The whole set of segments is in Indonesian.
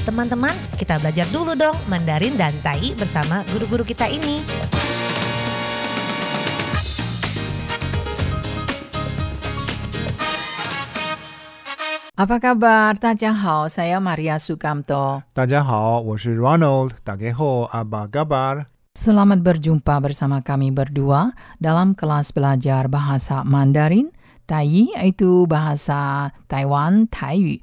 Teman-teman, kita belajar dulu dong Mandarin dan Tai bersama guru-guru kita ini. Apa kabar? Tadjahau, saya Maria Sukamto. Tadjahau, saya Ronald. Tageho, apa kabar? Selamat berjumpa bersama kami berdua dalam kelas belajar bahasa Mandarin. Tai yaitu bahasa Taiwan, Taiyu.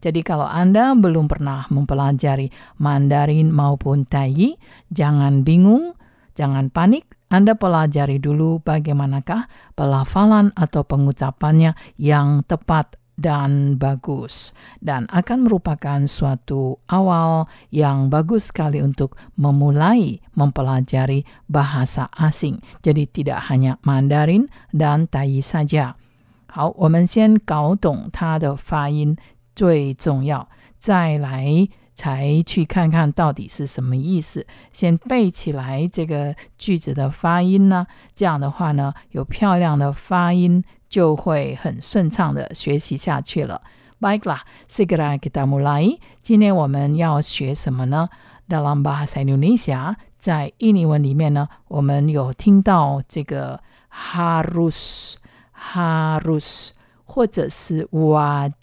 Jadi kalau Anda belum pernah mempelajari Mandarin maupun Tai, jangan bingung, jangan panik. Anda pelajari dulu bagaimanakah pelafalan atau pengucapannya yang tepat dan bagus dan akan merupakan suatu awal yang bagus sekali untuk memulai mempelajari bahasa asing. Jadi tidak hanya Mandarin dan Tai saja. 好，我们先搞懂它的发音 最重要，再来才去看看到底是什么意思。先背起来这个句子的发音呢，这样的话呢，有漂亮的发音，就会很顺畅的学习下去了。Baiklah, segera kita mulai. 今天我们要学什么呢？Dalam bahasa Indonesia，在印尼文里面呢，我们有听到这个 harus harus 或者是 wajib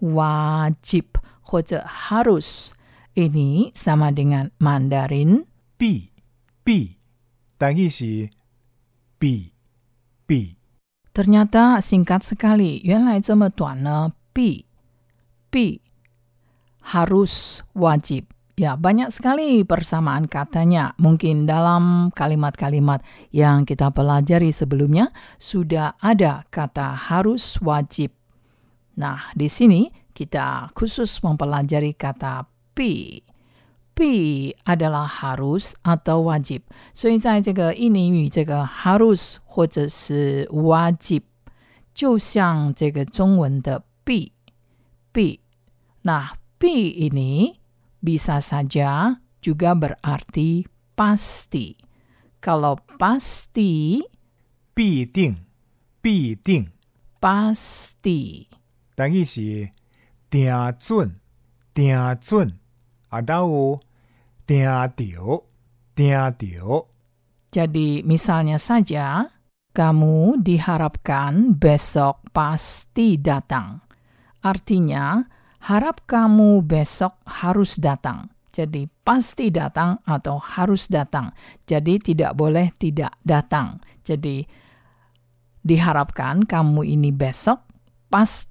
wajib 或者 harus ini sama dengan Mandarin 必必，单义是必必。 Ternyata singkat sekali. 原来这么短呢？B B harus wajib. Ya, banyak sekali persamaan katanya. Mungkin dalam kalimat-kalimat yang kita pelajari sebelumnya sudah ada kata harus wajib. Nah, di sini kita khusus mempelajari kata P. P adalah harus atau wajib，所以在这个印尼语，这个 harus 或者是 wajib，就像这个中文的 b b。Nah, b ini bisa saja juga berarti pasti. Kalau pasti 必定必定， pasti 单义是定准定准，啊，还有定着定着。 Jadi misalnya saja, kamu diharapkan besok pasti datang. Artinya, harap kamu besok harus datang. Jadi pasti datang atau harus datang. Jadi tidak boleh tidak datang. Jadi diharapkan kamu ini besok pasti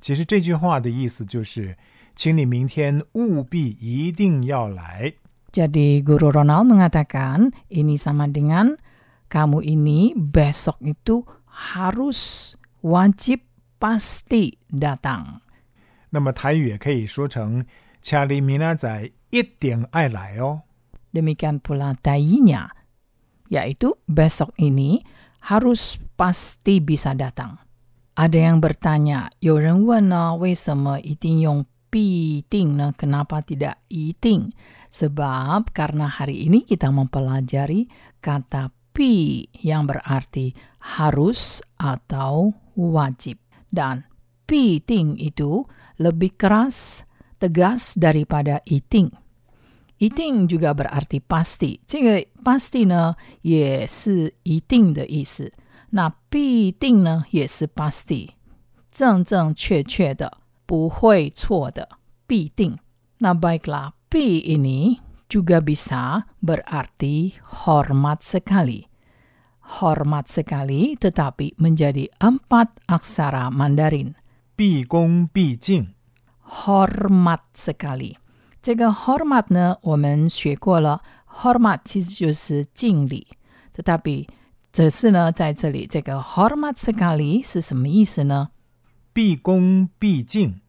其实这句话的意思就是，请你明天务必一定要来。 Jadi Guru Ronald mengatakan ini sama dengan kamu ini besok itu harus wajib pasti datang. 那么台语也可以说成，请你明仔载一定爱来哦。 Demikian pula tainya, yaitu besok ini harus pasti bisa datang. Ada yang bertanya, 有人问呢，为什么一定用必定呢? Kenapa tidak 一定? Sebab karena hari ini kita mempelajari kata pi yang berarti harus atau wajib. Dan piting itu lebih keras, tegas daripada eating. Eating juga berarti pasti. 这个 pasti 呢也是一定的意思。 那必定呢也是 pasti，正正确确的，不会错的，必定。那 baiklah, pi ini juga bisa berarti hormat sekali. Hormat sekali tetapi menjadi empat aksara Mandarin. 毕恭毕敬， hormat sekali。这个 hormat 呢，我们学过了，hormat 其实就是敬礼，tetapi 只是呢，在这里这个 hormat sekali 是什么意思呢？毕恭毕敬，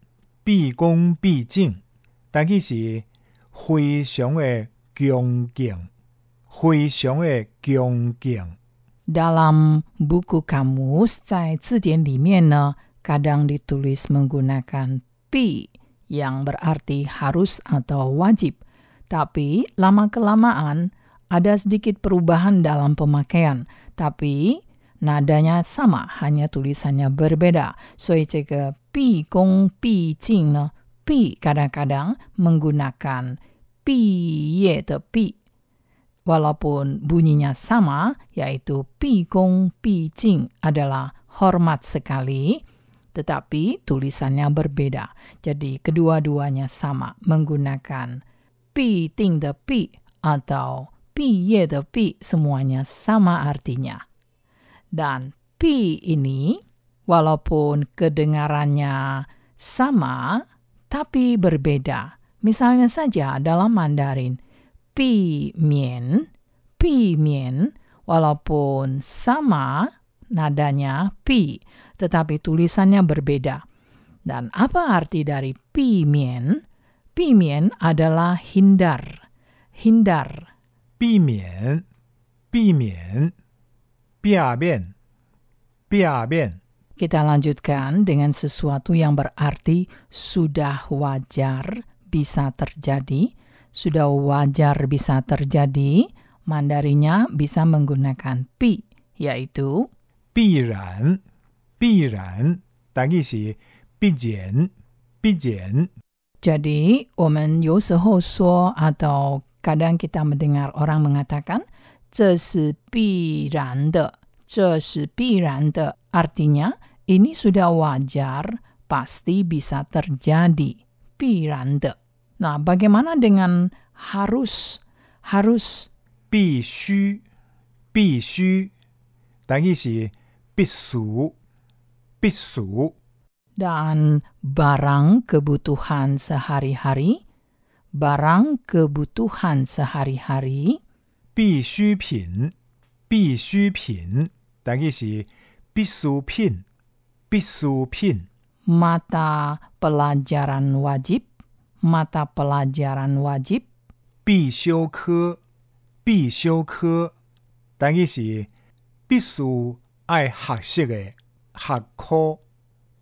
毕恭毕敬，但佢是非常的恭敬，非常的恭敬。 Dalam buku kamus 在字典里面呢，kadang ditulis menggunakan pi yang berarti harus atau wajib. Tapi lama kelamaan ada sedikit perubahan dalam pemakaian, tapi nadanya sama, hanya tulisannya berbeda. So, ini ke pi kong pi jing pi kadang-kadang menggunakan pi ye de pi. Walaupun bunyinya sama, yaitu pi kong pi jing adalah hormat sekali, tetapi tulisannya berbeda. Jadi kedua-duanya sama menggunakan pi ting de pi atau piye de pi semuanya sama artinya. Dan pi ini walaupun kedengarannya sama tapi berbeda. Misalnya saja dalam Mandarin, pi mien, pi mien, walaupun sama nadanya pi, tetapi tulisannya berbeda. Dan apa arti dari pi mien? Pi mien adalah hindar, hindar 避免，避免，避免，避免， Kita lanjutkan dengan sesuatu yang berarti sudah wajar bisa terjadi. Sudah wajar bisa terjadi, Mandarinya bisa menggunakan pi, yaitu 必然，必然，但佢是必然，必然。 Jadi, 我们有时候说 atau kadang kita mendengar orang mengatakan 这是必然的，这是必然的 artinya ini sudah wajar, pasti bisa terjadi, 必然的。Nah, bagaimana dengan harus? Harus 必须，必须，但佢是必须，必须。 dan barang kebutuhan sehari-hari, barang kebutuhan sehari-hari, 必需品，必需品，但佢是必需品，必需品。 mata pelajaran wajib, mata pelajaran wajib, 必修科，必修科，但佢是必须爱学习嘅学科，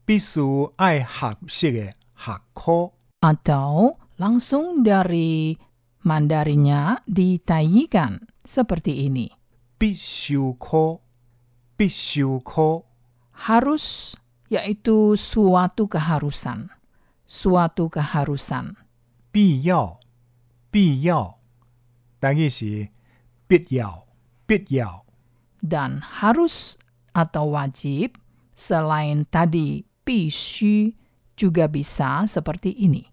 必须爱学习嘅学科。 atau langsung dari Mandarinya ditayikan seperti ini. Bishuko, bishuko. Harus yaitu suatu keharusan. Suatu keharusan. Biyao, biyao. Tadi si, bidyao, bidyao. Dan harus atau wajib selain tadi bishu, juga bisa seperti ini.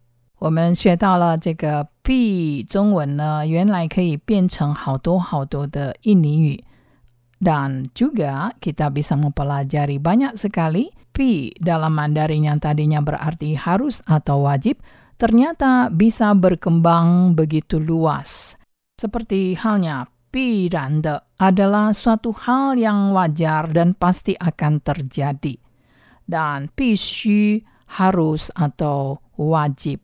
我们学到了这个必中文呢，原来可以变成好多好多的印尼语。Dan juga kita bisa mempelajari banyak sekali pi dalam Mandarin yang tadinya berarti harus atau wajib, ternyata bisa berkembang begitu luas. Seperti halnya 必然的 adalah suatu hal yang wajar dan pasti akan terjadi. Dan 必须 harus atau wajib.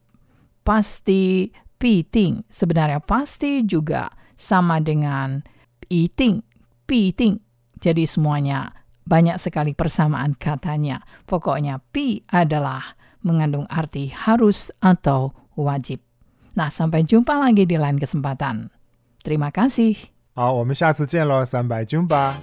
Pasti 必定 sebenarnya pasti juga sama dengan 一定必定. Jadi semuanya banyak sekali persamaan katanya. Pokoknya pi adalah mengandung arti harus atau wajib. Nah, sampai jumpa lagi di lain kesempatan. Terima kasih. 好，我们下次见喽，三百军吧。